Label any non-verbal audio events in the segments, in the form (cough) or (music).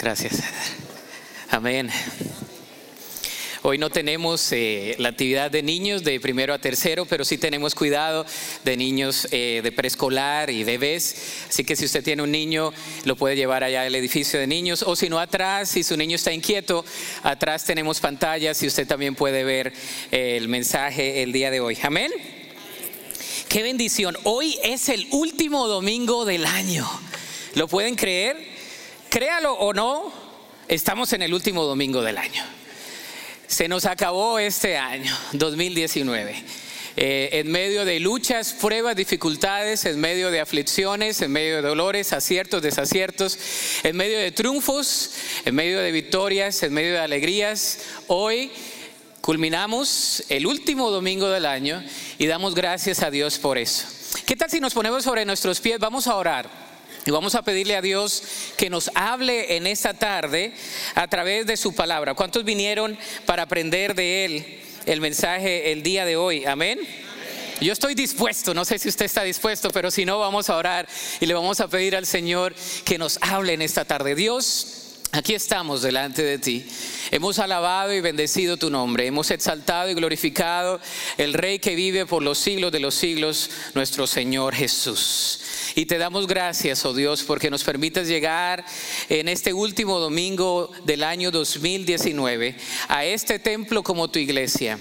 Gracias. Amén. Hoy no tenemos eh, la actividad de niños de primero a tercero, pero sí tenemos cuidado de niños eh, de preescolar y bebés. Así que si usted tiene un niño, lo puede llevar allá al edificio de niños. O si no, atrás, si su niño está inquieto, atrás tenemos pantallas y usted también puede ver eh, el mensaje el día de hoy. Amén. Qué bendición. Hoy es el último domingo del año. ¿Lo pueden creer? Créalo o no, estamos en el último domingo del año. Se nos acabó este año, 2019. Eh, en medio de luchas, pruebas, dificultades, en medio de aflicciones, en medio de dolores, aciertos, desaciertos, en medio de triunfos, en medio de victorias, en medio de alegrías, hoy culminamos el último domingo del año y damos gracias a Dios por eso. ¿Qué tal si nos ponemos sobre nuestros pies? Vamos a orar. Y vamos a pedirle a Dios que nos hable en esta tarde a través de su palabra. ¿Cuántos vinieron para aprender de Él el mensaje el día de hoy? Amén. Yo estoy dispuesto, no sé si usted está dispuesto, pero si no, vamos a orar y le vamos a pedir al Señor que nos hable en esta tarde. Dios, Aquí estamos delante de ti. Hemos alabado y bendecido tu nombre. Hemos exaltado y glorificado el Rey que vive por los siglos de los siglos, nuestro Señor Jesús. Y te damos gracias, oh Dios, porque nos permites llegar en este último domingo del año 2019 a este templo como tu iglesia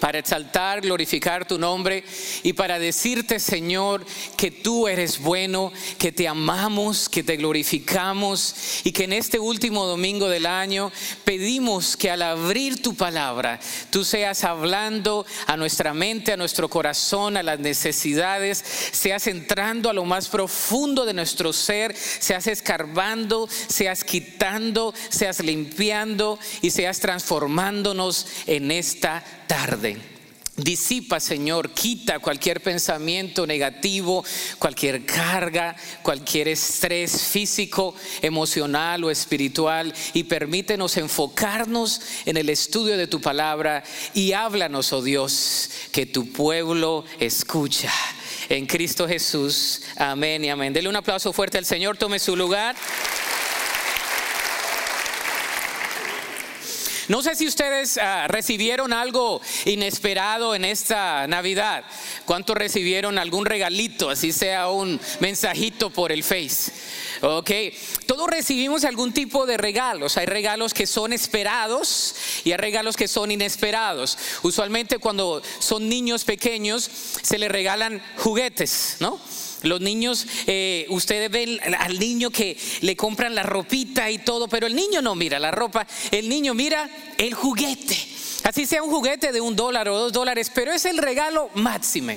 para exaltar, glorificar tu nombre y para decirte, Señor, que tú eres bueno, que te amamos, que te glorificamos y que en este último domingo del año pedimos que al abrir tu palabra, tú seas hablando a nuestra mente, a nuestro corazón, a las necesidades, seas entrando a lo más profundo de nuestro ser, seas escarbando, seas quitando, seas limpiando y seas transformándonos en esta tarde. Disipa, Señor, quita cualquier pensamiento negativo, cualquier carga, cualquier estrés físico, emocional o espiritual y permítenos enfocarnos en el estudio de tu palabra y háblanos, oh Dios, que tu pueblo escucha. En Cristo Jesús, amén y amén. Dele un aplauso fuerte al Señor, tome su lugar. No sé si ustedes ah, recibieron algo inesperado en esta Navidad. ¿Cuántos recibieron algún regalito, así sea un mensajito por el Face? Ok, todos recibimos algún tipo de regalos. Hay regalos que son esperados y hay regalos que son inesperados. Usualmente cuando son niños pequeños se les regalan juguetes, ¿no? Los niños, eh, ustedes ven al niño que le compran la ropita y todo, pero el niño no mira la ropa, el niño mira el juguete. Así sea un juguete de un dólar o dos dólares, pero es el regalo máximo.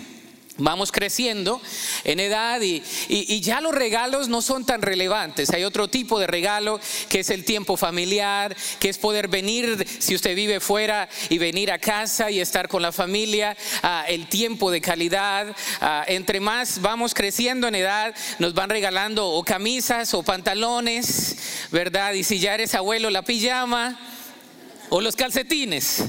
Vamos creciendo en edad y, ya los regalos no son tan relevantes. Hay otro tipo de regalo que es el tiempo familiar, que es poder venir, si usted vive fuera, y venir a casa y estar con la familia, ah, el tiempo de calidad. Ah, entre más vamos creciendo en edad, nos van regalando o camisas o pantalones, ¿verdad? Y si ya eres abuelo, la pijama o los calcetines.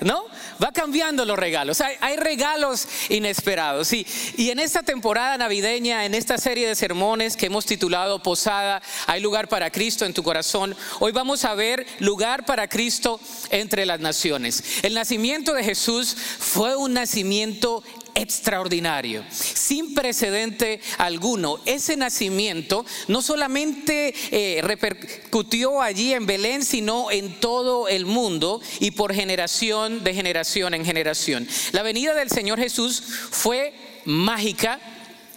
¿No? Va cambiando los regalos. Hay, regalos inesperados. Y, y en esta temporada navideña, en esta serie de sermones que hemos titulado Posada, hay lugar para Cristo en tu corazón. Hoy vamos a ver lugar para Cristo entre las naciones. El nacimiento de Jesús fue un nacimiento extraordinario, sin precedente alguno. Ese nacimiento no solamente eh, repercutió allí en Belén, sino en todo el mundo y por generación de generación en generación. La venida del Señor Jesús fue mágica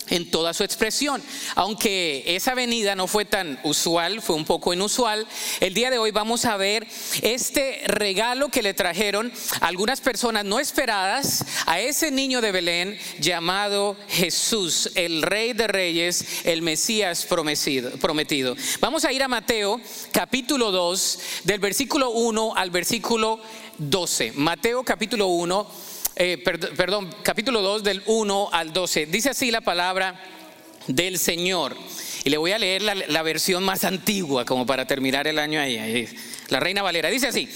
en toda su expresión. Aunque esa venida no fue tan usual, fue un poco inusual, el día de hoy vamos a ver este regalo que le trajeron algunas personas no esperadas a ese niño de Belén llamado Jesús, el Rey de Reyes, el Mesías prometido. Vamos a ir a Mateo capítulo 2, del versículo 1 al versículo 12. Mateo capítulo 1 eh, perdón, capítulo 2 del 1 al 12. Dice así la palabra del Señor. Y le voy a leer la, versión más antigua, como para terminar el año ahí, La Reina Valera. Dice así.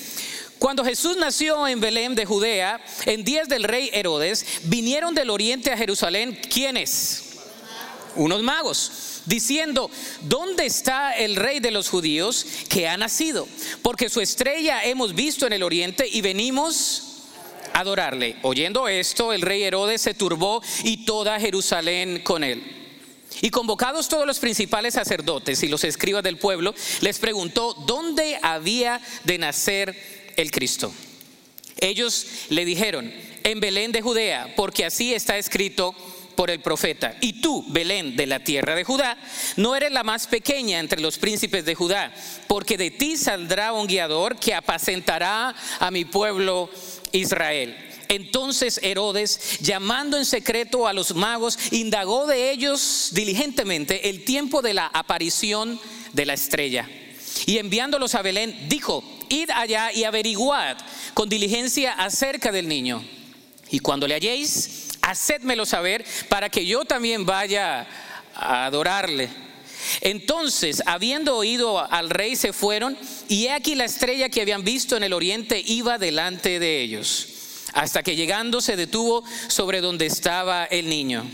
Cuando Jesús nació en Belén de Judea, en días del rey Herodes, vinieron del oriente a Jerusalén, ¿quiénes? Unos magos diciendo, ¿dónde está el rey de los judíos que ha nacido? Porque su estrella hemos visto en el oriente y venimos adorarle. Oyendo esto, el rey Herodes se turbó y toda Jerusalén con él. Y convocados todos los principales sacerdotes y los escribas del pueblo, les preguntó dónde había de nacer el Cristo. Ellos le dijeron, en Belén de Judea, porque así está escrito por el profeta. Y tú, Belén, de la tierra de Judá, no eres la más pequeña entre los príncipes de Judá, porque de ti saldrá un guiador que apacentará a mi pueblo Israel. Entonces Herodes, llamando en secreto a los magos, indagó de ellos diligentemente el tiempo de la aparición de la estrella. Y enviándolos a Belén, dijo, id allá y averiguad con diligencia acerca del niño. Y cuando le halléis, hacedmelo saber para que yo también vaya a adorarle. Entonces, habiendo oído al rey, se fueron, y he aquí la estrella que habían visto en el oriente iba delante de ellos, hasta que llegando se detuvo sobre donde estaba el niño.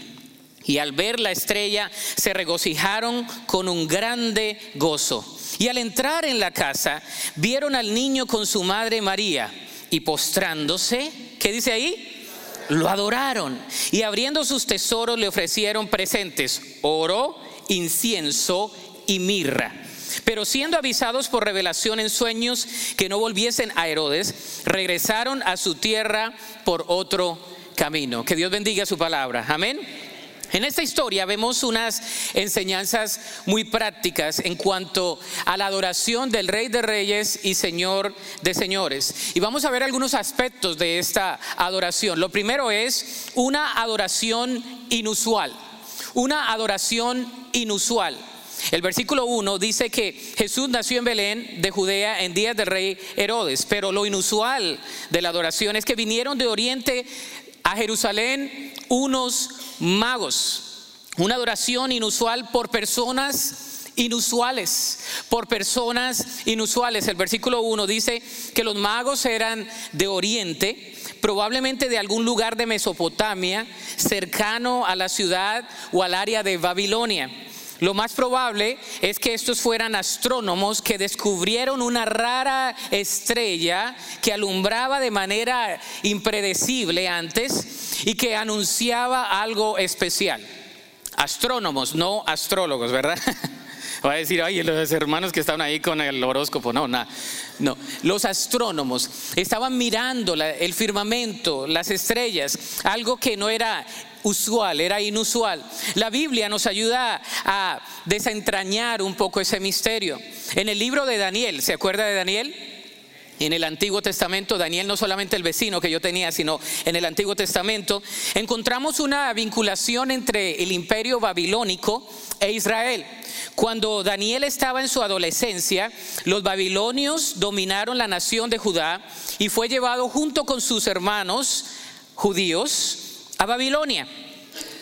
Y al ver la estrella se regocijaron con un grande gozo. Y al entrar en la casa, vieron al niño con su madre María, y postrándose, ¿qué dice ahí? lo adoraron y abriendo sus tesoros le ofrecieron presentes, oro, incienso y mirra. Pero siendo avisados por revelación en sueños que no volviesen a Herodes, regresaron a su tierra por otro camino. Que Dios bendiga su palabra. Amén. En esta historia vemos unas enseñanzas muy prácticas en cuanto a la adoración del Rey de Reyes y Señor de Señores. Y vamos a ver algunos aspectos de esta adoración. Lo primero es una adoración inusual. Una adoración inusual. El versículo 1 dice que Jesús nació en Belén de Judea en días del rey Herodes, pero lo inusual de la adoración es que vinieron de Oriente a Jerusalén unos magos. Una adoración inusual por personas inusuales, por personas inusuales. El versículo 1 dice que los magos eran de Oriente, probablemente de algún lugar de Mesopotamia, cercano a la ciudad o al área de Babilonia. Lo más probable es que estos fueran astrónomos que descubrieron una rara estrella que alumbraba de manera impredecible antes y que anunciaba algo especial. Astrónomos, no astrólogos, ¿verdad? (laughs) Va a decir, ay, los hermanos que estaban ahí con el horóscopo. No, nada. No. Los astrónomos estaban mirando el firmamento, las estrellas, algo que no era usual, era inusual. La Biblia nos ayuda a desentrañar un poco ese misterio. En el libro de Daniel, ¿se acuerda de Daniel? En el Antiguo Testamento, Daniel no solamente el vecino que yo tenía, sino en el Antiguo Testamento, encontramos una vinculación entre el imperio babilónico e Israel. Cuando Daniel estaba en su adolescencia, los babilonios dominaron la nación de Judá y fue llevado junto con sus hermanos judíos a Babilonia.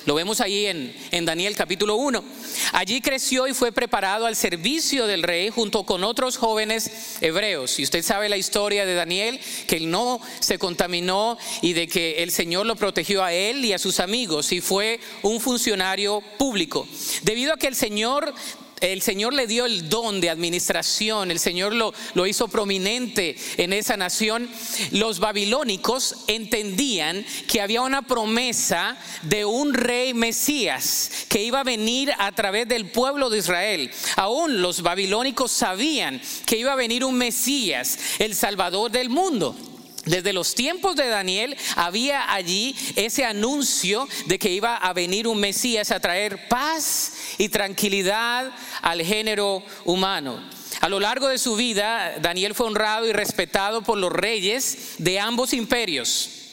Lo vemos ahí en, en, Daniel capítulo 1. Allí creció y fue preparado al servicio del rey junto con otros jóvenes hebreos. Y usted sabe la historia de Daniel, que él no se contaminó y de que el Señor lo protegió a él y a sus amigos y fue un funcionario público. Debido a que el Señor el Señor le dio el don de administración, el Señor lo, lo, hizo prominente en esa nación. Los babilónicos entendían que había una promesa de un rey Mesías que iba a venir a través del pueblo de Israel. Aún los babilónicos sabían que iba a venir un Mesías, el Salvador del mundo. Desde los tiempos de Daniel había allí ese anuncio de que iba a venir un Mesías a traer paz y tranquilidad al género humano. A lo largo de su vida, Daniel fue honrado y respetado por los reyes de ambos imperios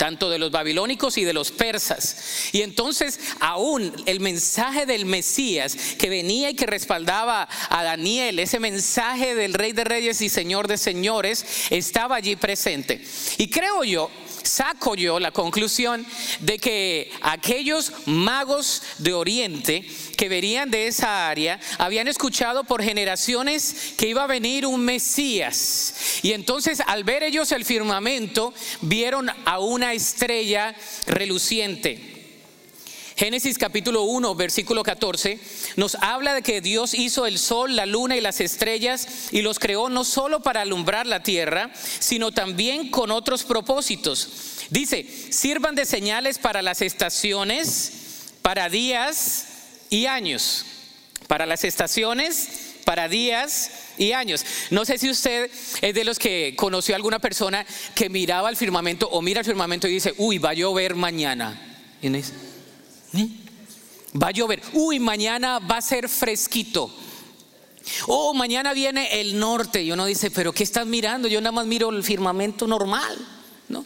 tanto de los babilónicos y de los persas. Y entonces aún el mensaje del Mesías que venía y que respaldaba a Daniel, ese mensaje del Rey de Reyes y Señor de Señores, estaba allí presente. Y creo yo saco yo la conclusión de que aquellos magos de Oriente que venían de esa área habían escuchado por generaciones que iba a venir un Mesías. Y entonces al ver ellos el firmamento, vieron a una estrella reluciente. Génesis capítulo 1, versículo 14, nos habla de que Dios hizo el sol, la luna y las estrellas y los creó no solo para alumbrar la tierra, sino también con otros propósitos. Dice, sirvan de señales para las estaciones, para días y años. Para las estaciones, para días y años. No sé si usted es de los que conoció a alguna persona que miraba el firmamento o mira el firmamento y dice, uy, va a llover mañana. ¿Eh? Va a llover. Uy, mañana va a ser fresquito. Oh, mañana viene el norte. Y uno dice, pero ¿qué estás mirando? Yo nada más miro el firmamento normal. ¿no?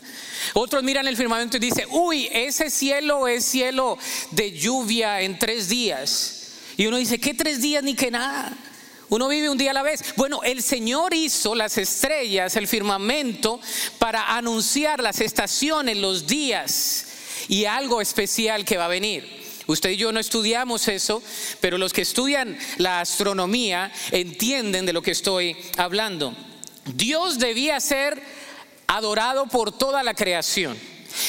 Otros miran el firmamento y dicen, uy, ese cielo es cielo de lluvia en tres días. Y uno dice, ¿qué tres días ni que nada? Uno vive un día a la vez. Bueno, el Señor hizo las estrellas, el firmamento, para anunciar las estaciones, los días y algo especial que va a venir. Usted y yo no estudiamos eso, pero los que estudian la astronomía entienden de lo que estoy hablando. Dios debía ser adorado por toda la creación.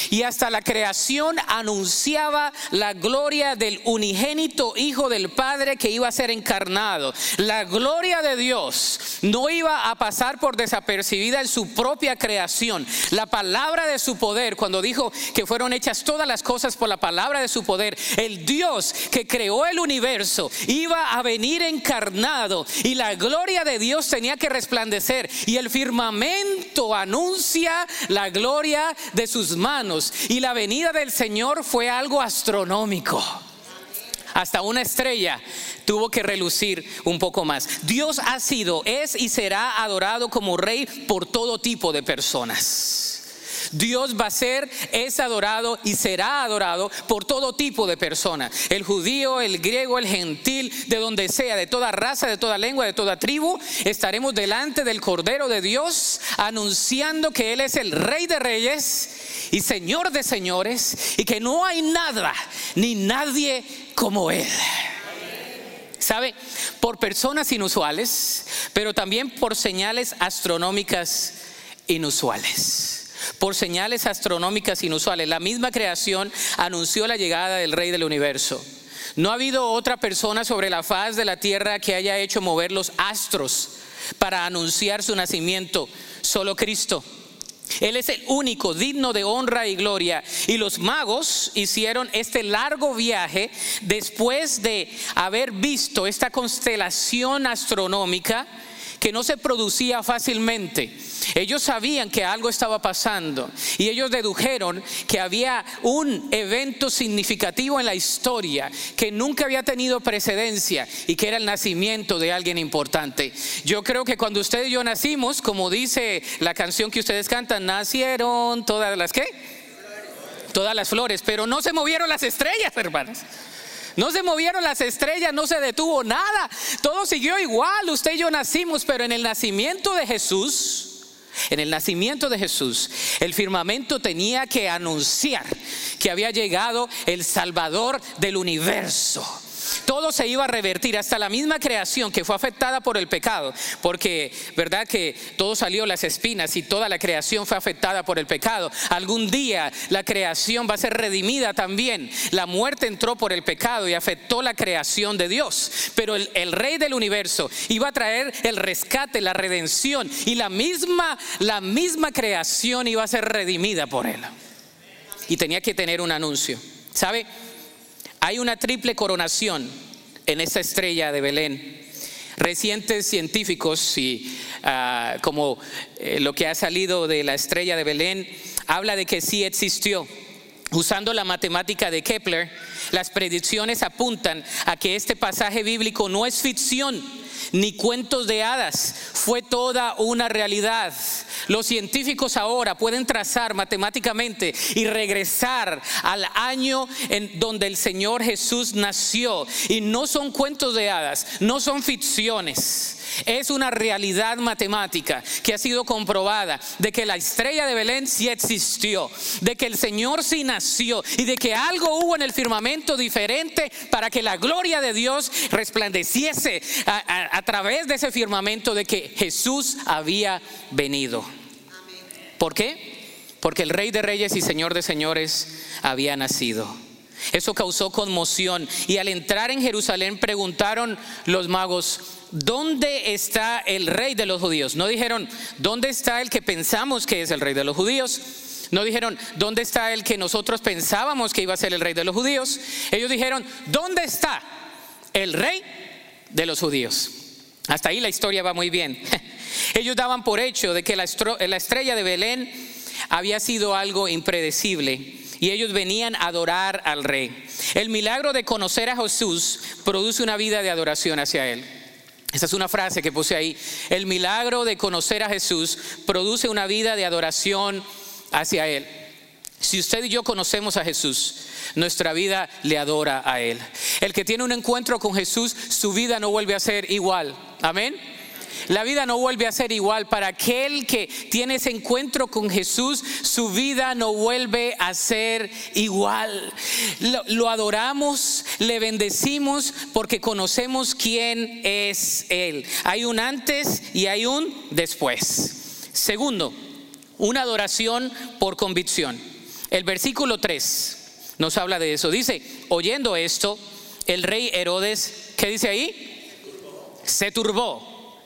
Y hasta la creación anunciaba la gloria del unigénito Hijo del Padre que iba a ser encarnado. La gloria de Dios no iba a pasar por desapercibida en su propia creación. La palabra de su poder, cuando dijo que fueron hechas todas las cosas por la palabra de su poder, el Dios que creó el universo iba a venir encarnado y la gloria de Dios tenía que resplandecer. Y el firmamento anuncia la gloria de sus manos y la venida del Señor fue algo astronómico. Hasta una estrella tuvo que relucir un poco más. Dios ha sido, es y será adorado como rey por todo tipo de personas. Dios va a ser, es adorado y será adorado por todo tipo de personas. El judío, el griego, el gentil, de donde sea, de toda raza, de toda lengua, de toda tribu, estaremos delante del Cordero de Dios anunciando que Él es el Rey de Reyes y Señor de señores y que no hay nada ni nadie como Él. ¿Sabe? Por personas inusuales, pero también por señales astronómicas inusuales por señales astronómicas inusuales. La misma creación anunció la llegada del Rey del universo. No ha habido otra persona sobre la faz de la tierra que haya hecho mover los astros para anunciar su nacimiento, solo Cristo. Él es el único digno de honra y gloria. Y los magos hicieron este largo viaje después de haber visto esta constelación astronómica que no se producía fácilmente. Ellos sabían que algo estaba pasando y ellos dedujeron que había un evento significativo en la historia que nunca había tenido precedencia y que era el nacimiento de alguien importante. Yo creo que cuando usted y yo nacimos, como dice la canción que ustedes cantan, nacieron todas las que todas las flores, pero no se movieron las estrellas, hermanos. No se movieron las estrellas, no se detuvo nada. Todo siguió igual. Usted y yo nacimos, pero en el nacimiento de Jesús, en el nacimiento de Jesús, el firmamento tenía que anunciar que había llegado el Salvador del universo todo se iba a revertir, hasta la misma creación que fue afectada por el pecado, porque verdad que todo salió las espinas y toda la creación fue afectada por el pecado. Algún día la creación va a ser redimida también. La muerte entró por el pecado y afectó la creación de Dios, pero el, rey del universo iba a traer el rescate, la redención y la misma la misma creación iba a ser redimida por él. Y tenía que tener un anuncio. ¿Sabe? Hay una triple coronación en esta estrella de Belén. Recientes científicos ah, como eh, lo que ha salido de la estrella de Belén habla de que sí existió. Usando la matemática de Kepler, las predicciones apuntan a que este pasaje bíblico no es ficción ni cuentos de hadas, fue toda una realidad. Los científicos ahora pueden trazar matemáticamente y regresar al año en donde el Señor Jesús nació. Y no son cuentos de hadas, no son ficciones. Es una realidad matemática que ha sido comprobada de que la estrella de Belén sí existió, de que el Señor sí nació y de que algo hubo en el firmamento diferente para que la gloria de Dios resplandeciese través de ese firmamento de que Jesús había venido. ¿Por qué? Porque el Rey de Reyes y Señor de Señores había nacido. Eso causó conmoción. Y al entrar en Jerusalén preguntaron los magos, ¿dónde está el rey de los judíos? No dijeron, ¿dónde está el que pensamos que es el rey de los judíos? No dijeron, ¿dónde está el que nosotros pensábamos que iba a ser el rey de los judíos? Ellos dijeron, ¿dónde está el rey de los judíos? Hasta ahí la historia va muy bien. (laughs) Ellos daban por hecho de que la estrella de Belén había sido algo impredecible y ellos venían a adorar al rey. El milagro de conocer a Jesús produce una vida de adoración hacia él. Esa es una frase que puse ahí. El milagro de conocer a Jesús produce una vida de adoración hacia Él. Si usted y yo conocemos a Jesús, nuestra vida le adora a Él. El que tiene un encuentro con Jesús, su vida no vuelve a ser igual. Amén. La vida no vuelve a ser igual. Para aquel que tiene ese encuentro con Jesús, su vida no vuelve a ser igual. Lo, adoramos, le bendecimos porque conocemos quién es Él. Hay un antes y hay un después. Segundo, una adoración por convicción. El versículo 3 nos habla de eso. Dice, oyendo esto, el rey Herodes, ¿qué dice ahí? Se turbó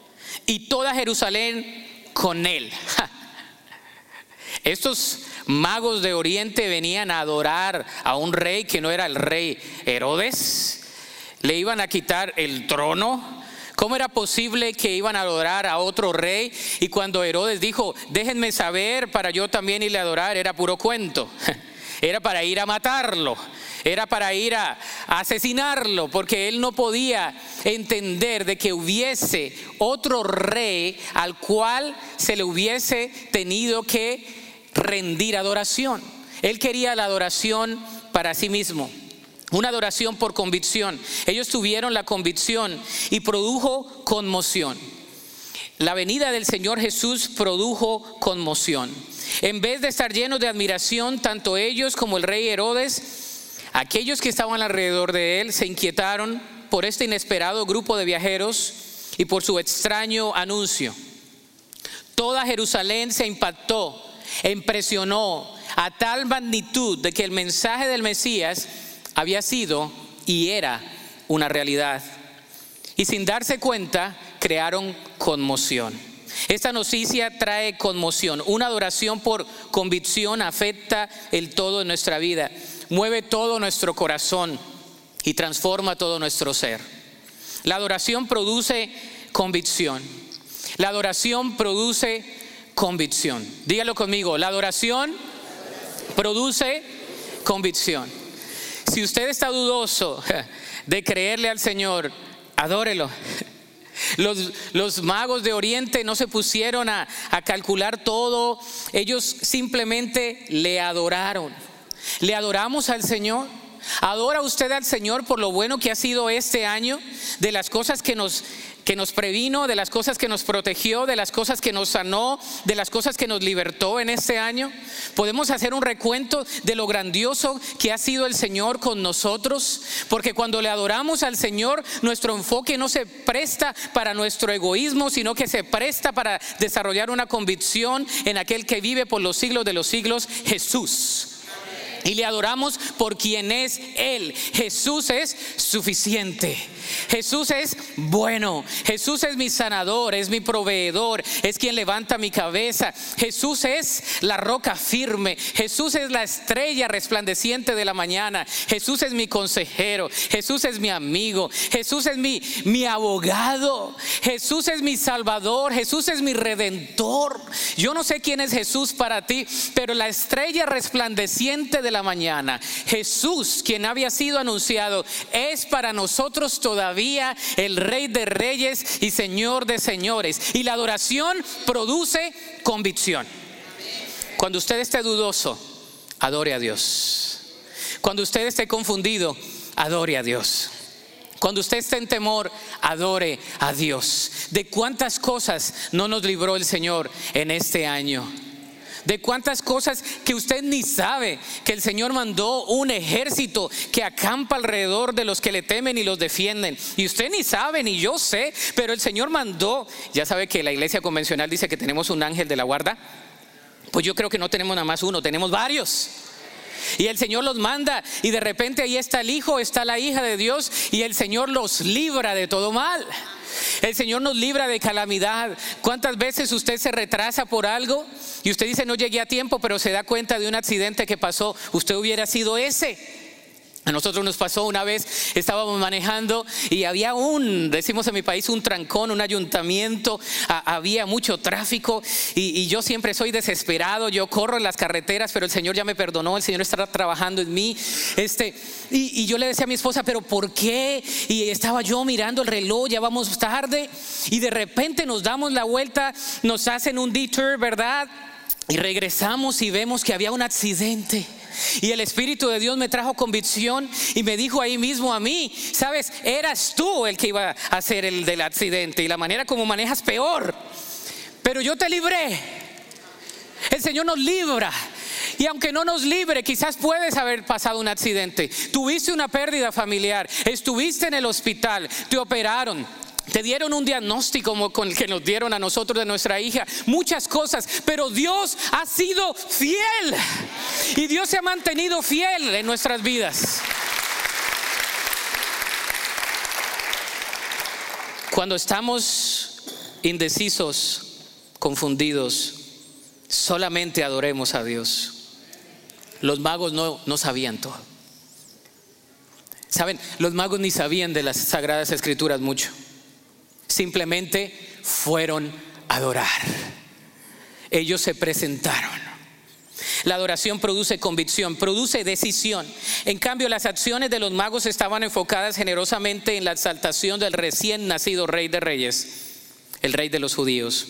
y toda Jerusalén con él. Estos magos de Oriente venían a adorar a un rey que no era el rey Herodes. Le iban a quitar el trono. ¿Cómo era posible que iban a adorar a otro rey? Y cuando Herodes dijo, déjenme saber para yo también irle a adorar, era puro cuento. Era para ir a matarlo era para ir a, asesinarlo, porque él no podía entender de que hubiese otro rey al cual se le hubiese tenido que rendir adoración. Él quería la adoración para sí mismo. Una adoración por convicción. Ellos tuvieron la convicción y produjo conmoción. La venida del Señor Jesús produjo conmoción. En vez de estar llenos de admiración, tanto ellos como el rey Herodes Aquellos que estaban alrededor de él se inquietaron por este inesperado grupo de viajeros y por su extraño anuncio. Toda Jerusalén se impactó impresionó a tal magnitud de que el mensaje del Mesías había sido y era una realidad. Y sin darse cuenta, crearon conmoción. Esta noticia trae conmoción. Una adoración por convicción afecta el todo de nuestra vida mueve todo nuestro corazón y transforma todo nuestro ser. La adoración produce convicción. La adoración produce convicción. Dígalo conmigo, la adoración produce convicción. Si usted está dudoso (laughs) de creerle al Señor, adórelo. Los, los, magos de Oriente no se pusieron a, a calcular todo, ellos simplemente le adoraron. ¿Le adoramos al Señor? ¿Adora usted al Señor por lo bueno que ha sido este año? De las cosas que nos, que nos previno, de las cosas que nos protegió, de las cosas que nos sanó, de las cosas que nos libertó en este año. Podemos hacer un recuento de lo grandioso que ha sido el Señor con nosotros, porque cuando le adoramos al Señor, nuestro enfoque no se presta para nuestro egoísmo, sino que se presta para desarrollar una convicción en aquel que vive por los siglos de los siglos, Jesús y le adoramos por quien es Él. Jesús es suficiente. Jesús es bueno. Jesús es mi sanador, es mi proveedor, es quien levanta mi cabeza. Jesús es la roca firme. Jesús es la estrella resplandeciente de la mañana. Jesús es mi consejero. Jesús es mi amigo. Jesús es mi, mi abogado. Jesús es mi salvador. Jesús es mi redentor. Yo no sé quién es Jesús para ti, pero la estrella resplandeciente de la mañana, Jesús, quien había sido anunciado, es para nosotros todavía el Rey de Reyes y Señor de Señores. Y la adoración produce convicción. Cuando usted esté dudoso, adore a Dios. Cuando usted esté confundido, adore a Dios. Cuando usted esté en temor, adore a Dios. ¿De cuántas cosas no nos libró el Señor en este año? De cuántas cosas que usted ni sabe, que el Señor mandó un ejército que acampa alrededor de los que le temen y los defienden. Y usted ni sabe, ni yo sé, pero el Señor mandó, ya sabe que la iglesia convencional dice que tenemos un ángel de la guarda. Pues yo creo que no tenemos nada más uno, tenemos varios. Y el Señor los manda y de repente ahí está el Hijo, está la hija de Dios y el Señor los libra de todo mal. El Señor nos libra de calamidad. ¿Cuántas veces usted se retrasa por algo y usted dice no llegué a tiempo, pero se da cuenta de un accidente que pasó? Usted hubiera sido ese. A nosotros nos pasó una vez, estábamos manejando y había un, decimos en mi país, un trancón, un ayuntamiento, había mucho tráfico y, yo siempre soy desesperado, yo corro en las carreteras, pero el Señor ya me perdonó, el Señor está trabajando en mí. Este, y, y yo le decía a mi esposa, pero ¿por qué? Y estaba yo mirando el reloj, ya vamos tarde y de repente nos damos la vuelta, nos hacen un detour, ¿verdad? Y regresamos y vemos que había un accidente. Y el Espíritu de Dios me trajo convicción y me dijo ahí mismo a mí, sabes, eras tú el que iba a hacer el del accidente y la manera como manejas peor. Pero yo te libré. El Señor nos libra. Y aunque no nos libre, quizás puedes haber pasado un accidente. Tuviste una pérdida familiar, estuviste en el hospital, te operaron, te dieron un diagnóstico con el que nos dieron a nosotros de nuestra hija, muchas cosas, pero Dios ha sido fiel y Dios se ha mantenido fiel en nuestras vidas. Cuando estamos indecisos, confundidos, solamente adoremos a Dios. Los magos no, no sabían todo. Saben, los magos ni sabían de las sagradas escrituras mucho simplemente fueron a adorar. Ellos se presentaron. La adoración produce convicción, produce decisión. En cambio, las acciones de los magos estaban enfocadas generosamente en la exaltación del recién nacido rey de reyes, el rey de los judíos.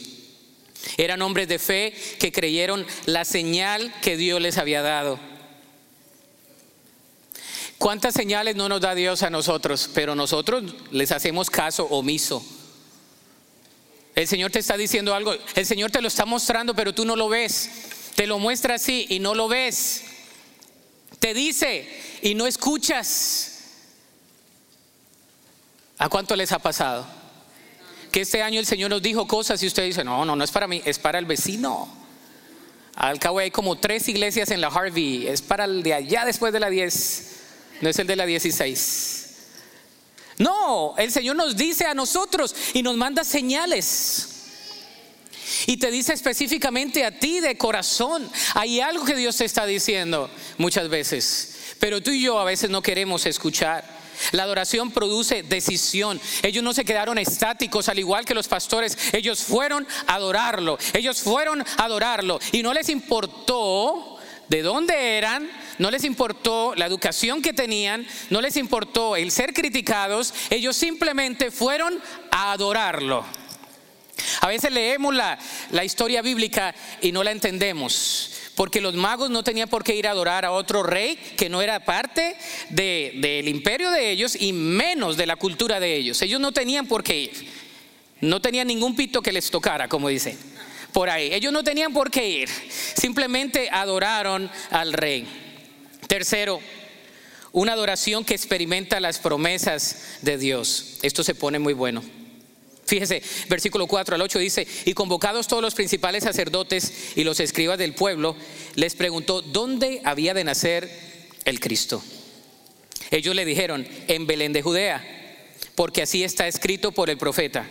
Eran hombres de fe que creyeron la señal que Dios les había dado. ¿Cuántas señales no nos da Dios a nosotros? Pero nosotros les hacemos caso omiso. El Señor te está diciendo algo, el Señor te lo está mostrando, pero tú no lo ves. Te lo muestra así y no lo ves. Te dice y no escuchas. ¿A cuánto les ha pasado? Que este año el Señor nos dijo cosas y usted dice, no, no, no es para mí, es para el vecino. Al cabo hay como tres iglesias en la Harvey, es para el de allá después de la 10, no es el de la 16. No, el Señor nos dice a nosotros y nos manda señales. Y te dice específicamente a ti de corazón. Hay algo que Dios te está diciendo muchas veces. Pero tú y yo a veces no queremos escuchar. La adoración produce decisión. Ellos no se quedaron estáticos al igual que los pastores. Ellos fueron a adorarlo. Ellos fueron a adorarlo. Y no les importó de dónde eran, no les importó la educación que tenían, no les importó el ser criticados, ellos simplemente fueron a adorarlo. A veces leemos la, historia bíblica y no la entendemos, porque los magos no tenían por qué ir a adorar a otro rey que no era parte del imperio de ellos y menos de la cultura de ellos. Ellos no tenían por qué ir, no tenían ningún pito que les tocara, como dicen por ahí. Ellos no tenían por qué ir, simplemente adoraron al rey. Tercero, una adoración que experimenta las promesas de Dios. Esto se pone muy bueno. Fíjese, versículo 4 al 8 dice, y convocados todos los principales sacerdotes y los escribas del pueblo, les preguntó, ¿dónde había de nacer el Cristo? Ellos le dijeron, en Belén de Judea, porque así está escrito por el profeta.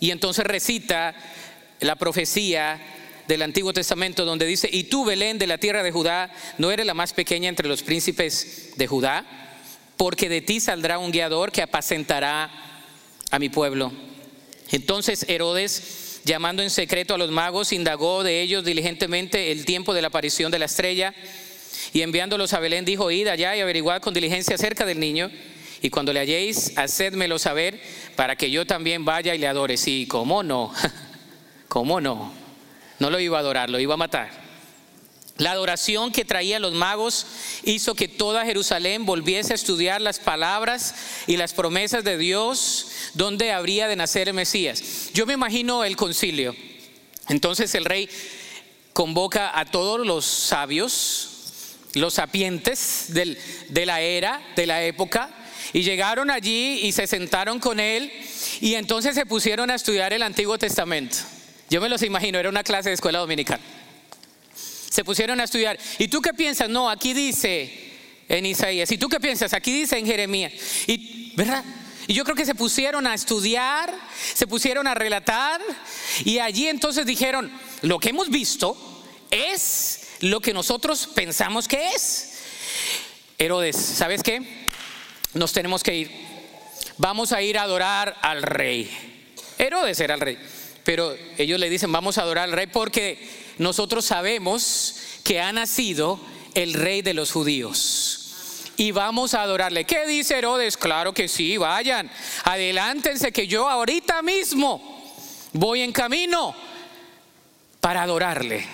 Y entonces recita la profecía del Antiguo Testamento donde dice, y tú Belén de la tierra de Judá, no eres la más pequeña entre los príncipes de Judá, porque de ti saldrá un guiador que apacentará a mi pueblo. Entonces Herodes, llamando en secreto a los magos, indagó de ellos diligentemente el tiempo de la aparición de la estrella, y enviándolos a Belén dijo, id allá y averiguad con diligencia acerca del niño, y cuando le halléis, hacedmelo saber, para que yo también vaya y le adore. Sí, ¿cómo no? (laughs) ¿Cómo no? No lo iba a adorar, lo iba a matar. La adoración que traían los magos hizo que toda Jerusalén volviese a estudiar las palabras y las promesas de Dios donde habría de nacer el Mesías. Yo me imagino el concilio. Entonces el rey convoca a todos los sabios, los sapientes de la era, de la época, y llegaron allí y se sentaron con él y entonces se pusieron a estudiar el Antiguo Testamento. Yo me los imagino, era una clase de escuela dominical. Se pusieron a estudiar. ¿Y tú qué piensas? No, aquí dice en Isaías. ¿Y tú qué piensas? Aquí dice en Jeremías. ¿verdad? Y yo creo que se pusieron a estudiar, se pusieron a relatar y allí entonces dijeron, lo que hemos visto es lo que nosotros pensamos que es. Herodes, ¿sabes qué? Nos tenemos que ir. Vamos a ir a adorar al rey. Herodes era el rey. Pero ellos le dicen, vamos a adorar al rey porque nosotros sabemos que ha nacido el rey de los judíos y vamos a adorarle. ¿Qué dice Herodes? Claro que sí, vayan, adelántense que yo ahorita mismo voy en camino para adorarle.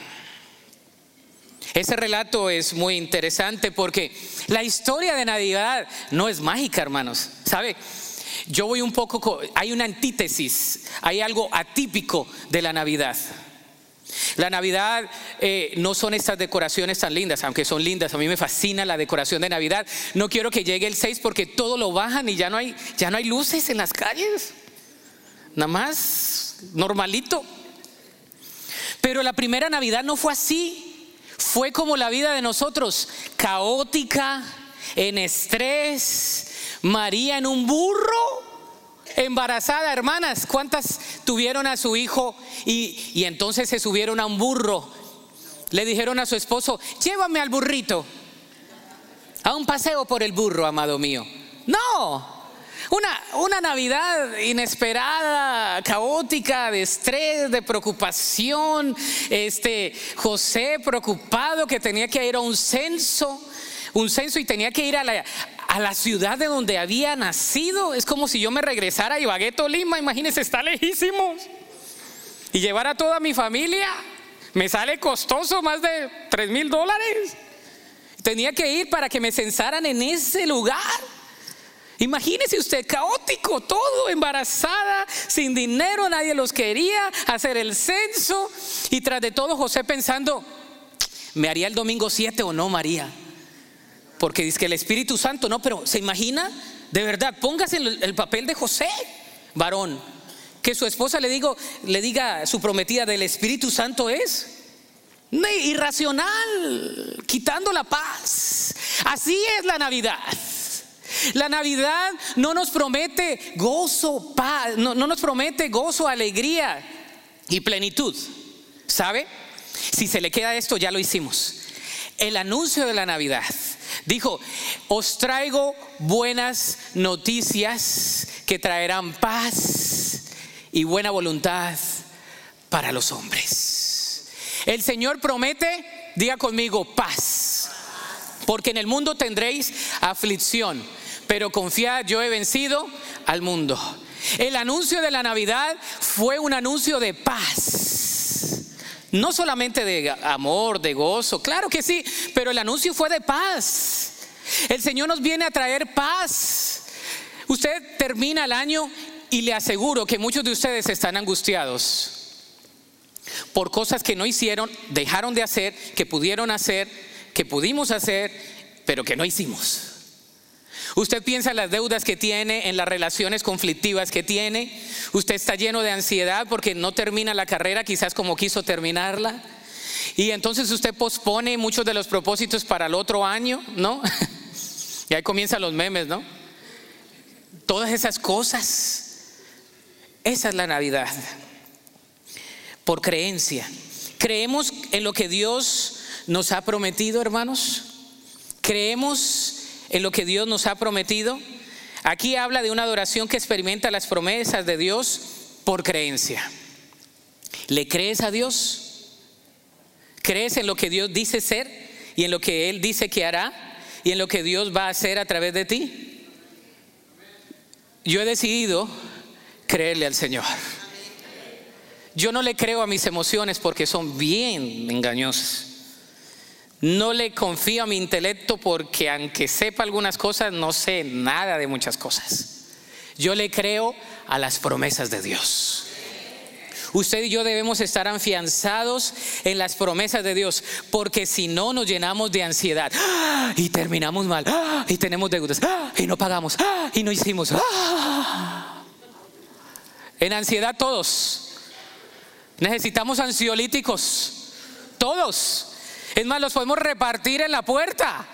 Ese relato es muy interesante porque la historia de Navidad no es mágica, hermanos. ¿Sabe? Yo voy un poco, hay una antítesis, hay algo atípico de la Navidad. La Navidad eh, no son estas decoraciones tan lindas, aunque son lindas. A mí me fascina la decoración de Navidad. No quiero que llegue el 6 porque todo lo bajan y ya no hay, ya no hay luces en las calles. Nada más normalito. Pero la primera Navidad no fue así. Fue como la vida de nosotros, caótica, en estrés, María en un burro embarazada, hermanas, ¿cuántas tuvieron a su hijo y, y entonces se subieron a un burro? Le dijeron a su esposo, llévame al burrito, a un paseo por el burro, amado mío. No, una, una, Navidad inesperada, caótica, de estrés, de preocupación. Este José preocupado que tenía que ir a un censo, un censo y tenía que ir a la, a la ciudad de donde había nacido. Es como si yo me regresara a Ibagué, Tolima, imagínense, está lejísimo. Y llevar a toda mi familia, me sale costoso, más de 3 mil dólares. Tenía que ir para que me censaran en ese lugar. Imagínese usted, caótico, todo, embarazada, sin dinero, nadie los quería, hacer el censo. Y tras de todo, José pensando, ¿me haría el domingo 7 o no, María? Porque dice que el Espíritu Santo, no, pero ¿se imagina? De verdad, póngase el papel de José, varón. Que su esposa le, digo, le diga su prometida del Espíritu Santo es irracional, quitando la paz. Así es la Navidad. La Navidad no nos promete gozo, paz, no, no nos promete gozo, alegría y plenitud. ¿Sabe? Si se le queda esto, ya lo hicimos. El anuncio de la Navidad Dijo, os traigo buenas noticias que traerán paz y buena voluntad para los hombres. El Señor promete, diga conmigo, paz. Porque en el mundo tendréis aflicción, pero confiad, yo he vencido al mundo. El anuncio de la Navidad fue un anuncio de paz. No solamente de amor, de gozo, claro que sí, pero el anuncio fue de paz. El Señor nos viene a traer paz. Usted termina el año y le aseguro que muchos de ustedes están angustiados por cosas que no hicieron, dejaron de hacer, que pudieron hacer, que pudimos hacer, pero que no hicimos. Usted piensa en las deudas que tiene, en las relaciones conflictivas que tiene. Usted está lleno de ansiedad porque no termina la carrera quizás como quiso terminarla. Y entonces usted pospone muchos de los propósitos para el otro año, ¿no? (laughs) y ahí comienzan los memes, ¿no? Todas esas cosas. Esa es la Navidad. Por creencia. ¿Creemos en lo que Dios nos ha prometido, hermanos? ¿Creemos en lo que Dios nos ha prometido? Aquí habla de una adoración que experimenta las promesas de Dios por creencia. ¿Le crees a Dios? ¿Crees en lo que Dios dice ser y en lo que Él dice que hará y en lo que Dios va a hacer a través de ti? Yo he decidido creerle al Señor. Yo no le creo a mis emociones porque son bien engañosas. No le confío a mi intelecto porque aunque sepa algunas cosas, no sé nada de muchas cosas. Yo le creo a las promesas de Dios. Usted y yo debemos estar afianzados en las promesas de Dios, porque si no nos llenamos de ansiedad y terminamos mal y tenemos deudas y no pagamos y no hicimos. En ansiedad todos. Necesitamos ansiolíticos. Todos. Es más, los podemos repartir en la puerta.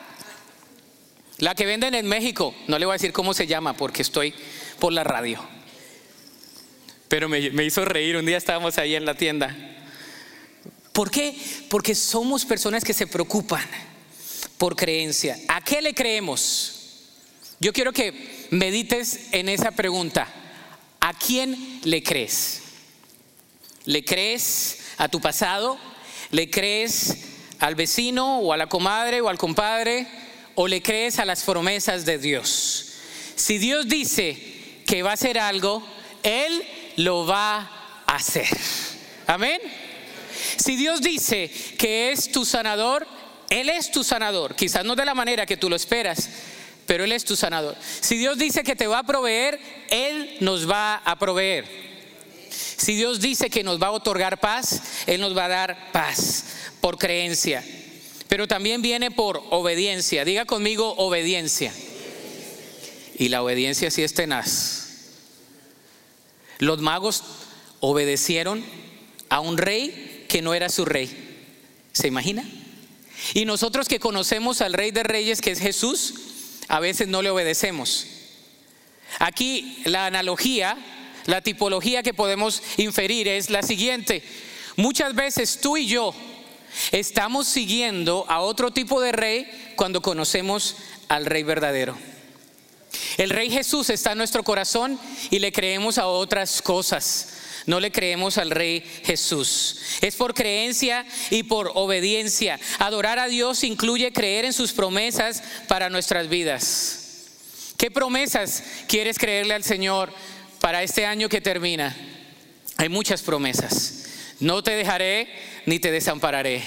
La que venden en México, no le voy a decir cómo se llama porque estoy por la radio. Pero me, hizo reír, un día estábamos ahí en la tienda. ¿Por qué? Porque somos personas que se preocupan por creencia. ¿A qué le creemos? Yo quiero que medites en esa pregunta. ¿A quién le crees? ¿Le crees a tu pasado? ¿Le crees al vecino o a la comadre o al compadre? ¿O le crees a las promesas de Dios? Si Dios dice que va a hacer algo, Él lo va a hacer. Amén. Si Dios dice que es tu sanador, Él es tu sanador. Quizás no de la manera que tú lo esperas, pero Él es tu sanador. Si Dios dice que te va a proveer, Él nos va a proveer. Si Dios dice que nos va a otorgar paz, Él nos va a dar paz por creencia. Pero también viene por obediencia. Diga conmigo obediencia. Y la obediencia sí es tenaz. Los magos obedecieron a un rey que no era su rey. ¿Se imagina? Y nosotros que conocemos al rey de reyes, que es Jesús, a veces no le obedecemos. Aquí la analogía, la tipología que podemos inferir es la siguiente. Muchas veces tú y yo estamos siguiendo a otro tipo de rey cuando conocemos al rey verdadero. El rey Jesús está en nuestro corazón y le creemos a otras cosas. No le creemos al Rey Jesús. Es por creencia y por obediencia. Adorar a Dios incluye creer en sus promesas para nuestras vidas. ¿Qué promesas quieres creerle al Señor para este año que termina? Hay muchas promesas. No te dejaré ni te desampararé.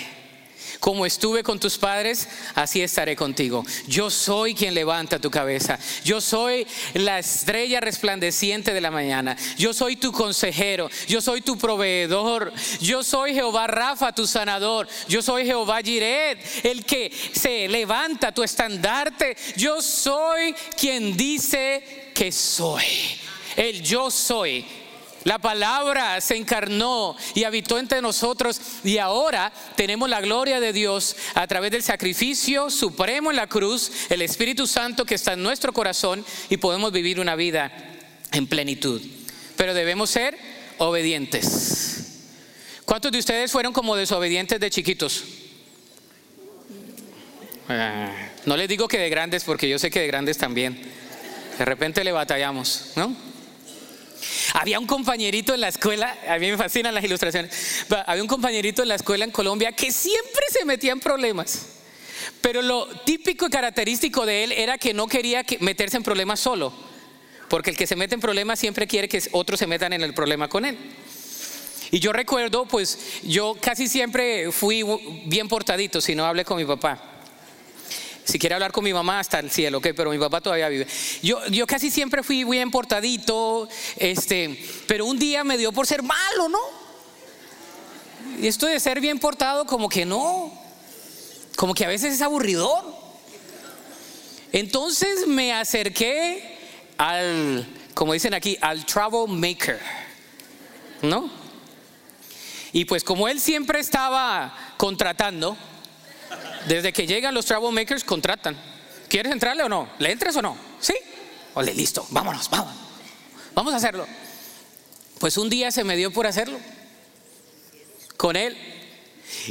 Como estuve con tus padres, así estaré contigo. Yo soy quien levanta tu cabeza. Yo soy la estrella resplandeciente de la mañana. Yo soy tu consejero. Yo soy tu proveedor. Yo soy Jehová Rafa, tu sanador. Yo soy Jehová Jiret, el que se levanta tu estandarte. Yo soy quien dice que soy. El yo soy la palabra se encarnó y habitó entre nosotros y ahora tenemos la gloria de Dios a través del sacrificio supremo en la cruz, el Espíritu Santo que está en nuestro corazón y podemos vivir una vida en plenitud. Pero debemos ser obedientes. ¿Cuántos de ustedes fueron como desobedientes de chiquitos? Ah, no les digo que de grandes porque yo sé que de grandes también. De repente le batallamos, ¿no? Había un compañerito en la escuela, a mí me fascinan las ilustraciones, había un compañerito en la escuela en Colombia que siempre se metía en problemas. Pero lo típico y característico de él era que no quería meterse en problemas solo, porque el que se mete en problemas siempre quiere que otros se metan en el problema con él. Y yo recuerdo, pues yo casi siempre fui bien portadito, si no hablé con mi papá. Si quiere hablar con mi mamá, hasta el cielo, ok, pero mi papá todavía vive. Yo, yo casi siempre fui bien portadito, este, pero un día me dio por ser malo, ¿no? Y esto de ser bien portado, como que no, como que a veces es aburridor. Entonces me acerqué al, como dicen aquí, al troublemaker, ¿no? Y pues como él siempre estaba contratando, desde que llegan los makers contratan. ¿Quieres entrarle o no? ¿Le entras o no? ¿Sí? Ole, listo, vámonos, vamos. Vamos a hacerlo. Pues un día se me dio por hacerlo. Con él.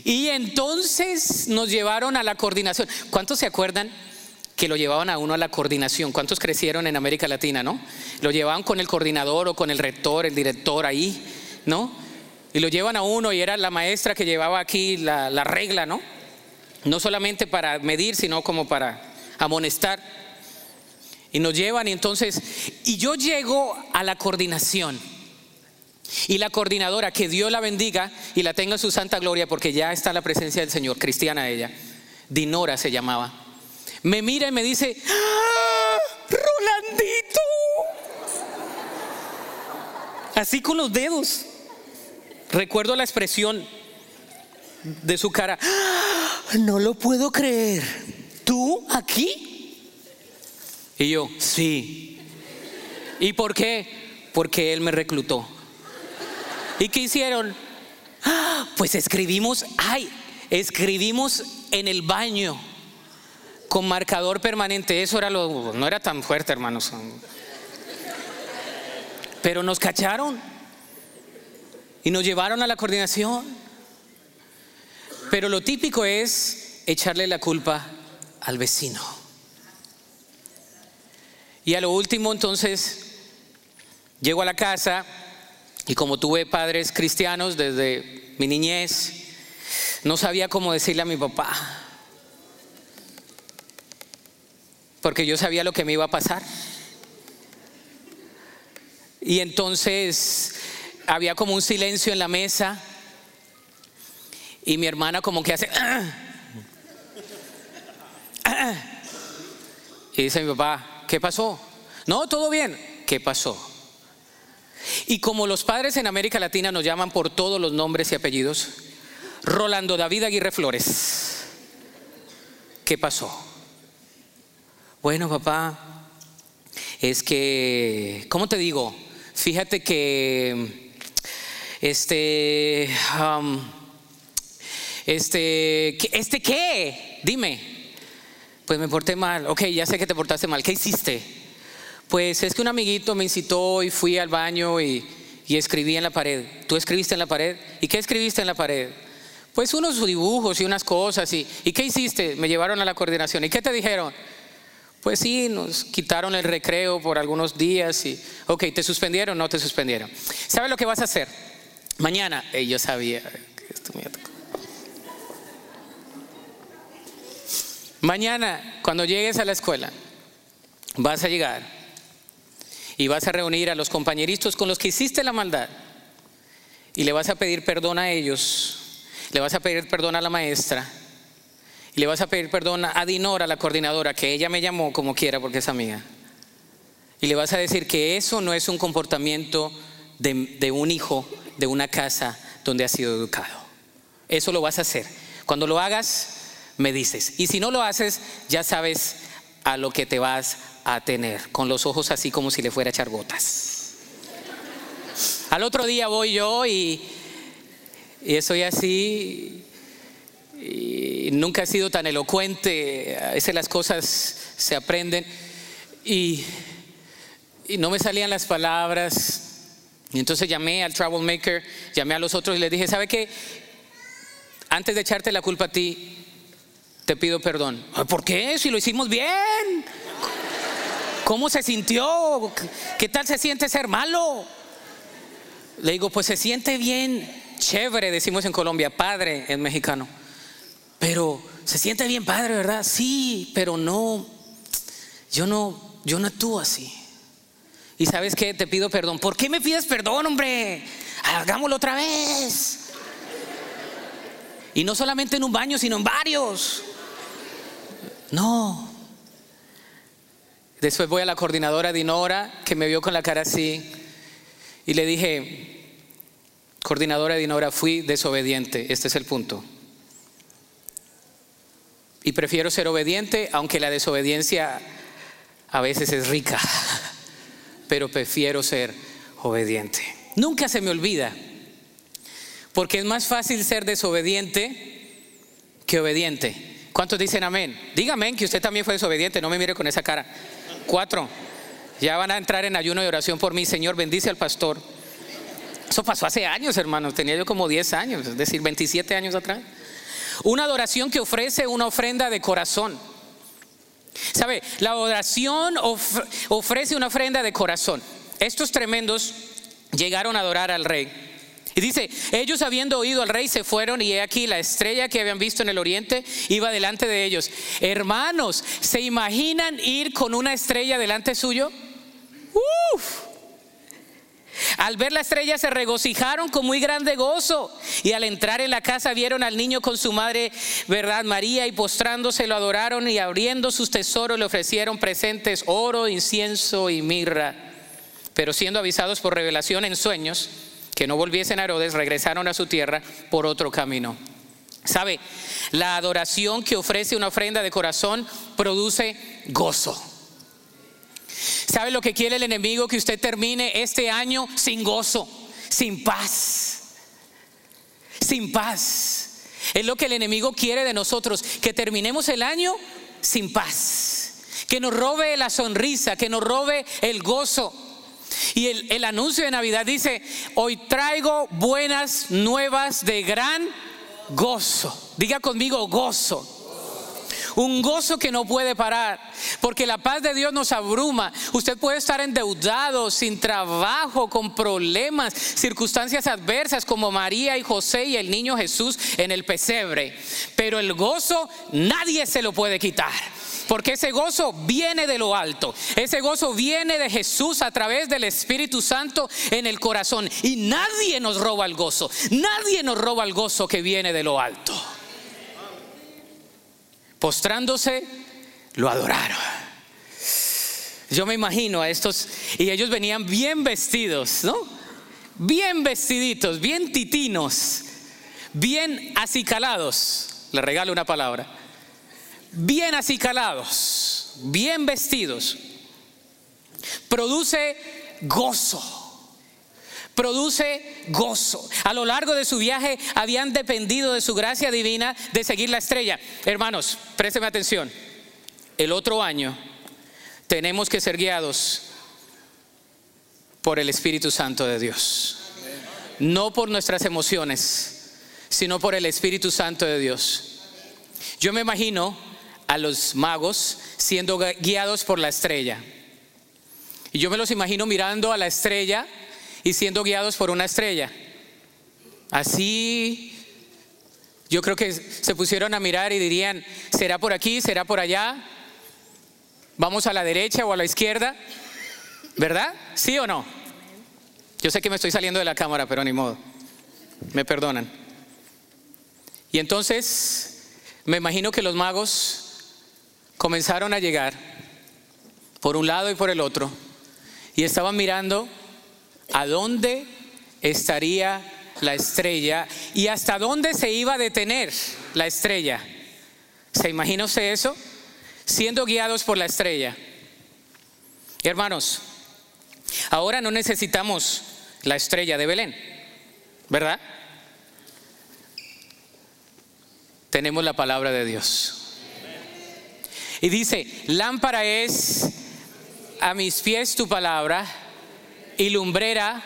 Y entonces nos llevaron a la coordinación. ¿Cuántos se acuerdan que lo llevaban a uno a la coordinación? ¿Cuántos crecieron en América Latina, no? Lo llevaban con el coordinador o con el rector, el director ahí, ¿no? Y lo llevan a uno y era la maestra que llevaba aquí la regla, ¿no? No solamente para medir, sino como para amonestar. Y nos llevan y entonces, y yo llego a la coordinación. Y la coordinadora, que Dios la bendiga y la tenga en su santa gloria, porque ya está la presencia del Señor, cristiana ella, Dinora se llamaba, me mira y me dice, ¡Ah, Rolandito, así con los dedos. Recuerdo la expresión de su cara, no lo puedo creer. ¿Tú aquí? Y yo, sí. ¿Y por qué? Porque él me reclutó. ¿Y qué hicieron? Pues escribimos, ay, escribimos en el baño con marcador permanente. Eso era lo, no era tan fuerte, hermanos. Pero nos cacharon y nos llevaron a la coordinación. Pero lo típico es echarle la culpa al vecino. Y a lo último, entonces, llego a la casa y como tuve padres cristianos desde mi niñez, no sabía cómo decirle a mi papá. Porque yo sabía lo que me iba a pasar. Y entonces había como un silencio en la mesa y mi hermana como que hace... Y dice mi papá, ¿qué pasó? No, todo bien. ¿Qué pasó? Y como los padres en América Latina nos llaman por todos los nombres y apellidos, Rolando David Aguirre Flores, ¿qué pasó? Bueno, papá, es que, ¿cómo te digo? Fíjate que, este, este, ¿este qué? Dime. Pues me porté mal. Ok, ya sé que te portaste mal. ¿Qué hiciste? Pues es que un amiguito me incitó y fui al baño y, escribí en la pared. ¿Tú escribiste en la pared? ¿Y qué escribiste en la pared? Pues unos dibujos y unas cosas. ¿Y, ¿y qué hiciste? Me llevaron a la coordinación. ¿Y qué te dijeron? Pues sí, nos quitaron el recreo por algunos días y, ok, ¿te suspendieron? No te suspendieron. ¿Sabes lo que vas a hacer? Mañana, yo sabía que esto me Mañana, cuando llegues a la escuela, vas a llegar y vas a reunir a los compañeritos con los que hiciste la maldad y le vas a pedir perdón a ellos, le vas a pedir perdón a la maestra y le vas a pedir perdón a Dinora, la coordinadora, que ella me llamó como quiera porque es amiga. Y le vas a decir que eso no es un comportamiento de, de un hijo de una casa donde ha sido educado. Eso lo vas a hacer. Cuando lo hagas, me dices. Y si no lo haces, ya sabes a lo que te vas a tener, con los ojos así como si le fuera a echar gotas. Al otro día voy yo y, y estoy así y nunca he sido tan elocuente, a veces las cosas se aprenden y, y no me salían las palabras. Y entonces llamé al travel maker, llamé a los otros y les dije, ¿sabe qué? Antes de echarte la culpa a ti, te pido perdón. ¿Por qué? Si lo hicimos bien. ¿Cómo se sintió? ¿Qué tal se siente ser malo? Le digo, pues se siente bien, chévere, decimos en Colombia, padre en mexicano. Pero se siente bien padre, ¿verdad? Sí, pero no, yo no, yo no actúo así. Y sabes qué, te pido perdón. ¿Por qué me pides perdón, hombre? Hagámoslo otra vez. Y no solamente en un baño, sino en varios. No, Después voy a la coordinadora Dinora, que me vio con la cara así, y le dije, coordinadora Dinora, fui desobediente, este es el punto. Y prefiero ser obediente, aunque la desobediencia a veces es rica, (laughs) pero prefiero ser obediente. Nunca se me olvida, porque es más fácil ser desobediente que obediente. ¿Cuántos dicen amén? Dígame que usted también fue desobediente, no me mire con esa cara. Cuatro. Ya van a entrar en ayuno y oración por mí. Señor, bendice al pastor. Eso pasó hace años, hermanos. Tenía yo como 10 años, es decir, 27 años atrás. Una adoración que ofrece una ofrenda de corazón. ¿Sabe? La adoración ofrece una ofrenda de corazón. Estos tremendos llegaron a adorar al rey. Y dice, ellos habiendo oído al rey se fueron y he aquí la estrella que habían visto en el oriente iba delante de ellos. Hermanos, ¿se imaginan ir con una estrella delante suyo? Uf. Al ver la estrella se regocijaron con muy grande gozo y al entrar en la casa vieron al niño con su madre, verdad, María, y postrándose lo adoraron y abriendo sus tesoros le ofrecieron presentes, oro, incienso y mirra. Pero siendo avisados por revelación en sueños, que no volviesen a Herodes, regresaron a su tierra por otro camino. ¿Sabe? La adoración que ofrece una ofrenda de corazón produce gozo. ¿Sabe lo que quiere el enemigo? Que usted termine este año sin gozo, sin paz. Sin paz. Es lo que el enemigo quiere de nosotros, que terminemos el año sin paz, que nos robe la sonrisa, que nos robe el gozo. Y el, anuncio de Navidad dice, hoy traigo buenas nuevas de gran gozo. Diga conmigo gozo un gozo que no puede parar, porque la paz de Dios nos abruma. Usted puede estar endeudado, sin trabajo, con problemas, circunstancias adversas como María y José y el niño Jesús en el pesebre, pero el gozo nadie se lo puede quitar. Porque ese gozo viene de lo alto. Ese gozo viene de Jesús a través del Espíritu Santo en el corazón. Y nadie nos roba el gozo. Nadie nos roba el gozo que viene de lo alto. Postrándose, lo adoraron. Yo me imagino a estos, y ellos venían bien vestidos, ¿no? Bien vestiditos, bien titinos, bien acicalados. Le regalo una palabra. Bien acicalados, bien vestidos. Produce gozo produce gozo. A lo largo de su viaje habían dependido de su gracia divina de seguir la estrella. Hermanos, présteme atención. El otro año tenemos que ser guiados por el Espíritu Santo de Dios. No por nuestras emociones, sino por el Espíritu Santo de Dios. Yo me imagino a los magos siendo guiados por la estrella. Y yo me los imagino mirando a la estrella y siendo guiados por una estrella. Así, yo creo que se pusieron a mirar y dirían, ¿será por aquí? ¿Será por allá? ¿Vamos a la derecha o a la izquierda? ¿Verdad? ¿Sí o no? Yo sé que me estoy saliendo de la cámara, pero ni modo. Me perdonan. Y entonces me imagino que los magos comenzaron a llegar por un lado y por el otro y estaban mirando a dónde estaría la estrella y hasta dónde se iba a detener la estrella. ¿Se imagina usted eso? Siendo guiados por la estrella. Hermanos, ahora no necesitamos la estrella de Belén, ¿verdad? Tenemos la palabra de Dios. Y dice, lámpara es a mis pies tu palabra y lumbrera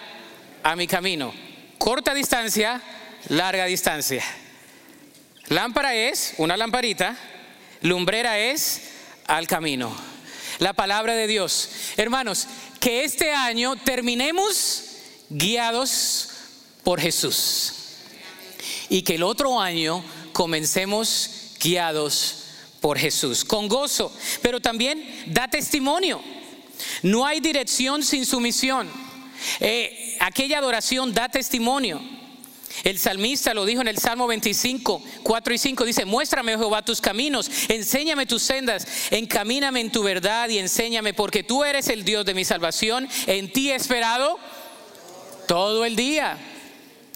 a mi camino. Corta distancia, larga distancia. Lámpara es una lamparita, lumbrera es al camino. La palabra de Dios. Hermanos, que este año terminemos guiados por Jesús. Y que el otro año comencemos guiados por Jesús, con gozo, pero también da testimonio. No hay dirección sin sumisión. Eh, aquella adoración da testimonio. El salmista lo dijo en el Salmo 25, 4 y 5, dice, muéstrame, Jehová, tus caminos, enséñame tus sendas, encamíname en tu verdad y enséñame, porque tú eres el Dios de mi salvación, en ti he esperado todo el día.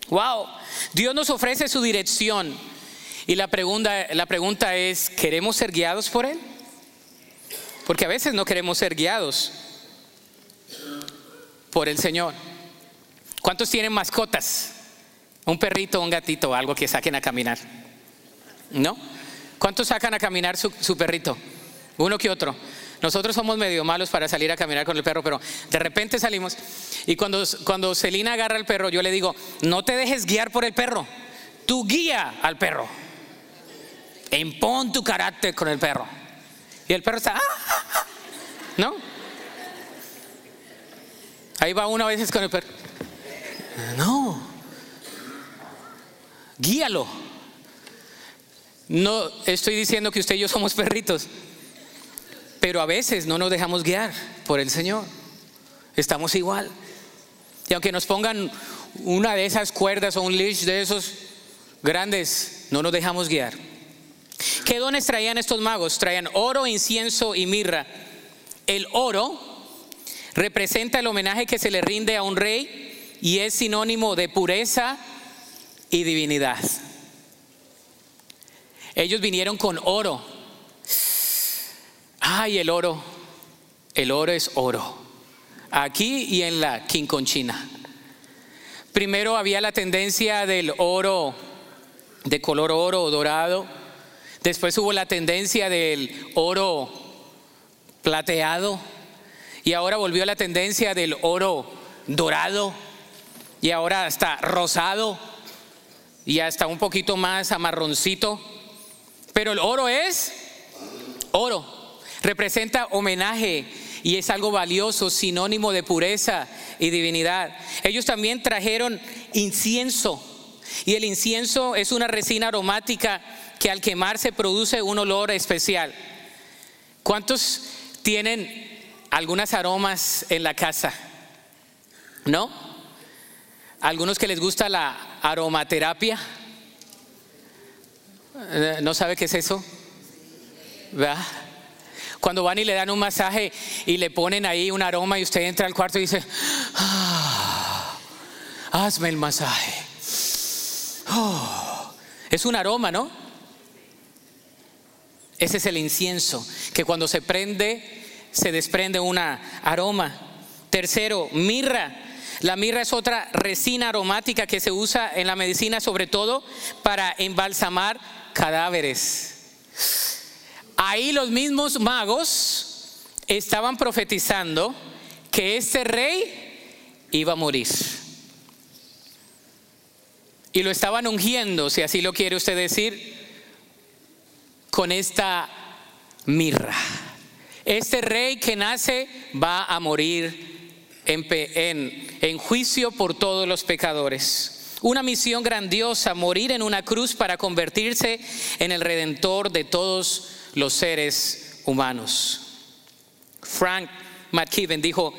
Wow, Dios nos ofrece su dirección. Y la pregunta, la pregunta es, ¿queremos ser guiados por Él? Porque a veces no queremos ser guiados por el Señor. ¿Cuántos tienen mascotas? Un perrito, un gatito, algo que saquen a caminar. ¿No? ¿Cuántos sacan a caminar su, perrito? Uno que otro. Nosotros somos medio malos para salir a caminar con el perro, pero de repente salimos y cuando, cuando Celina agarra al perro, yo le digo, no te dejes guiar por el perro, tú guía al perro. Impon tu carácter con el perro. Y el perro está, ah, ah, ah", ¿no? Ahí va uno a veces con el perro. No. Guíalo. No estoy diciendo que usted y yo somos perritos, pero a veces no nos dejamos guiar por el Señor. Estamos igual. Y aunque nos pongan una de esas cuerdas o un leash de esos grandes, no nos dejamos guiar. ¿Qué dones traían estos magos? Traían oro, incienso y mirra. El oro representa el homenaje que se le rinde a un rey y es sinónimo de pureza y divinidad. Ellos vinieron con oro. Ay, el oro. El oro es oro. Aquí y en la Quinconchina. Primero había la tendencia del oro de color oro o dorado. Después hubo la tendencia del oro plateado. Y ahora volvió la tendencia del oro dorado. Y ahora está rosado. Y hasta un poquito más amarroncito. Pero el oro es oro. Representa homenaje y es algo valioso, sinónimo de pureza y divinidad. Ellos también trajeron incienso. Y el incienso es una resina aromática que al quemarse produce un olor especial. ¿Cuántos tienen algunas aromas en la casa? ¿No? ¿Algunos que les gusta la aromaterapia? Eh, ¿No sabe qué es eso? ¿Verdad? Cuando van y le dan un masaje y le ponen ahí un aroma y usted entra al cuarto y dice, ah, hazme el masaje. Oh, es un aroma, ¿no? Ese es el incienso, que cuando se prende se desprende un aroma. Tercero, mirra. La mirra es otra resina aromática que se usa en la medicina sobre todo para embalsamar cadáveres. Ahí los mismos magos estaban profetizando que este rey iba a morir. Y lo estaban ungiendo, si así lo quiere usted decir, con esta mirra. Este rey que nace va a morir en, en, juicio por todos los pecadores. Una misión grandiosa, morir en una cruz para convertirse en el redentor de todos los seres humanos. Frank McKibben dijo,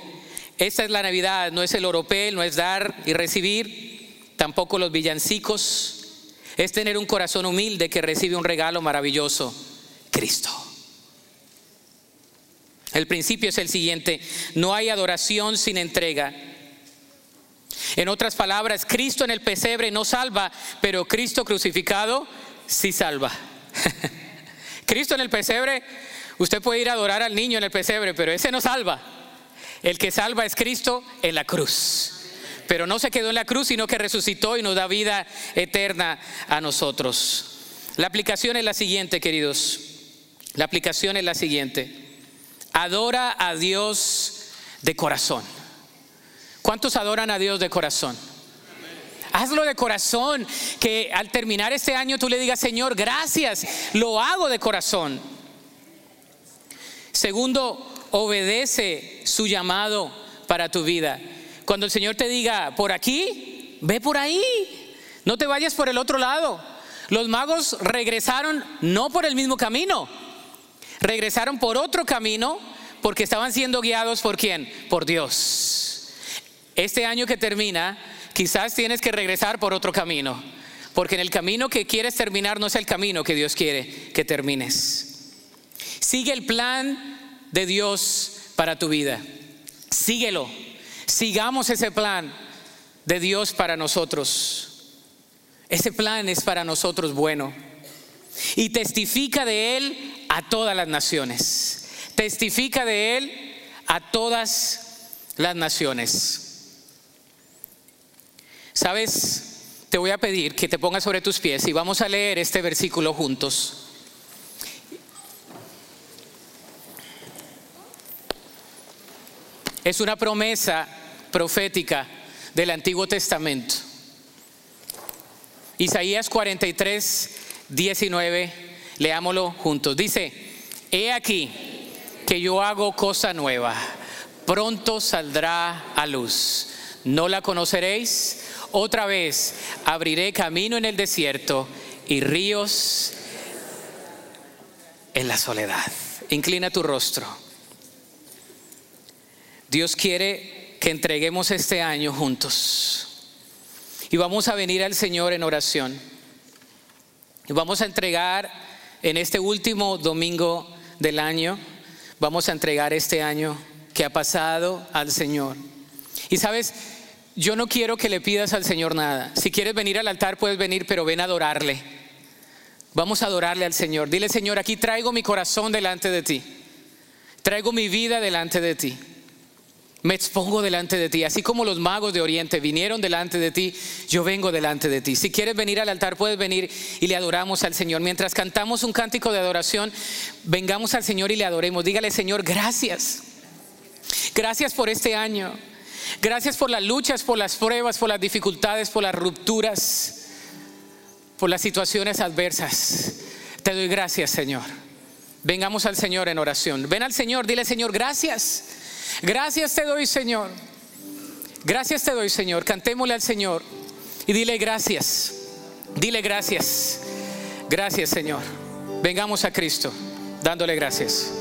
esta es la Navidad, no es el oropel, no es dar y recibir, tampoco los villancicos, es tener un corazón humilde que recibe un regalo maravilloso, Cristo. El principio es el siguiente, no hay adoración sin entrega. En otras palabras, Cristo en el pesebre no salva, pero Cristo crucificado sí salva. (laughs) Cristo en el pesebre, usted puede ir a adorar al niño en el pesebre, pero ese no salva. El que salva es Cristo en la cruz. Pero no se quedó en la cruz, sino que resucitó y nos da vida eterna a nosotros. La aplicación es la siguiente, queridos. La aplicación es la siguiente. Adora a Dios de corazón. ¿Cuántos adoran a Dios de corazón? Hazlo de corazón, que al terminar este año tú le digas, Señor, gracias, lo hago de corazón. Segundo, obedece su llamado para tu vida. Cuando el Señor te diga, por aquí, ve por ahí, no te vayas por el otro lado. Los magos regresaron no por el mismo camino, regresaron por otro camino porque estaban siendo guiados por quién? Por Dios. Este año que termina, quizás tienes que regresar por otro camino, porque en el camino que quieres terminar no es el camino que Dios quiere que termines. Sigue el plan de Dios para tu vida. Síguelo. Sigamos ese plan de Dios para nosotros. Ese plan es para nosotros bueno. Y testifica de Él a todas las naciones. Testifica de Él a todas las naciones. Sabes, te voy a pedir que te pongas sobre tus pies y vamos a leer este versículo juntos. Es una promesa profética del Antiguo Testamento. Isaías 43, 19, leámoslo juntos. Dice, he aquí que yo hago cosa nueva, pronto saldrá a luz. ¿No la conoceréis? Otra vez abriré camino en el desierto y ríos en la soledad. Inclina tu rostro. Dios quiere que entreguemos este año juntos. Y vamos a venir al Señor en oración. Y vamos a entregar en este último domingo del año, vamos a entregar este año que ha pasado al Señor. Y sabes, yo no quiero que le pidas al Señor nada. Si quieres venir al altar, puedes venir, pero ven a adorarle. Vamos a adorarle al Señor. Dile, Señor, aquí traigo mi corazón delante de ti. Traigo mi vida delante de ti. Me expongo delante de ti. Así como los magos de Oriente vinieron delante de ti, yo vengo delante de ti. Si quieres venir al altar, puedes venir y le adoramos al Señor. Mientras cantamos un cántico de adoración, vengamos al Señor y le adoremos. Dígale, Señor, gracias. Gracias por este año. Gracias por las luchas, por las pruebas, por las dificultades, por las rupturas, por las situaciones adversas. Te doy gracias, Señor. Vengamos al Señor en oración. Ven al Señor, dile, Señor, gracias. Gracias te doy, Señor. Gracias te doy, Señor. Cantémosle al Señor y dile gracias. Dile gracias. Gracias, Señor. Vengamos a Cristo dándole gracias.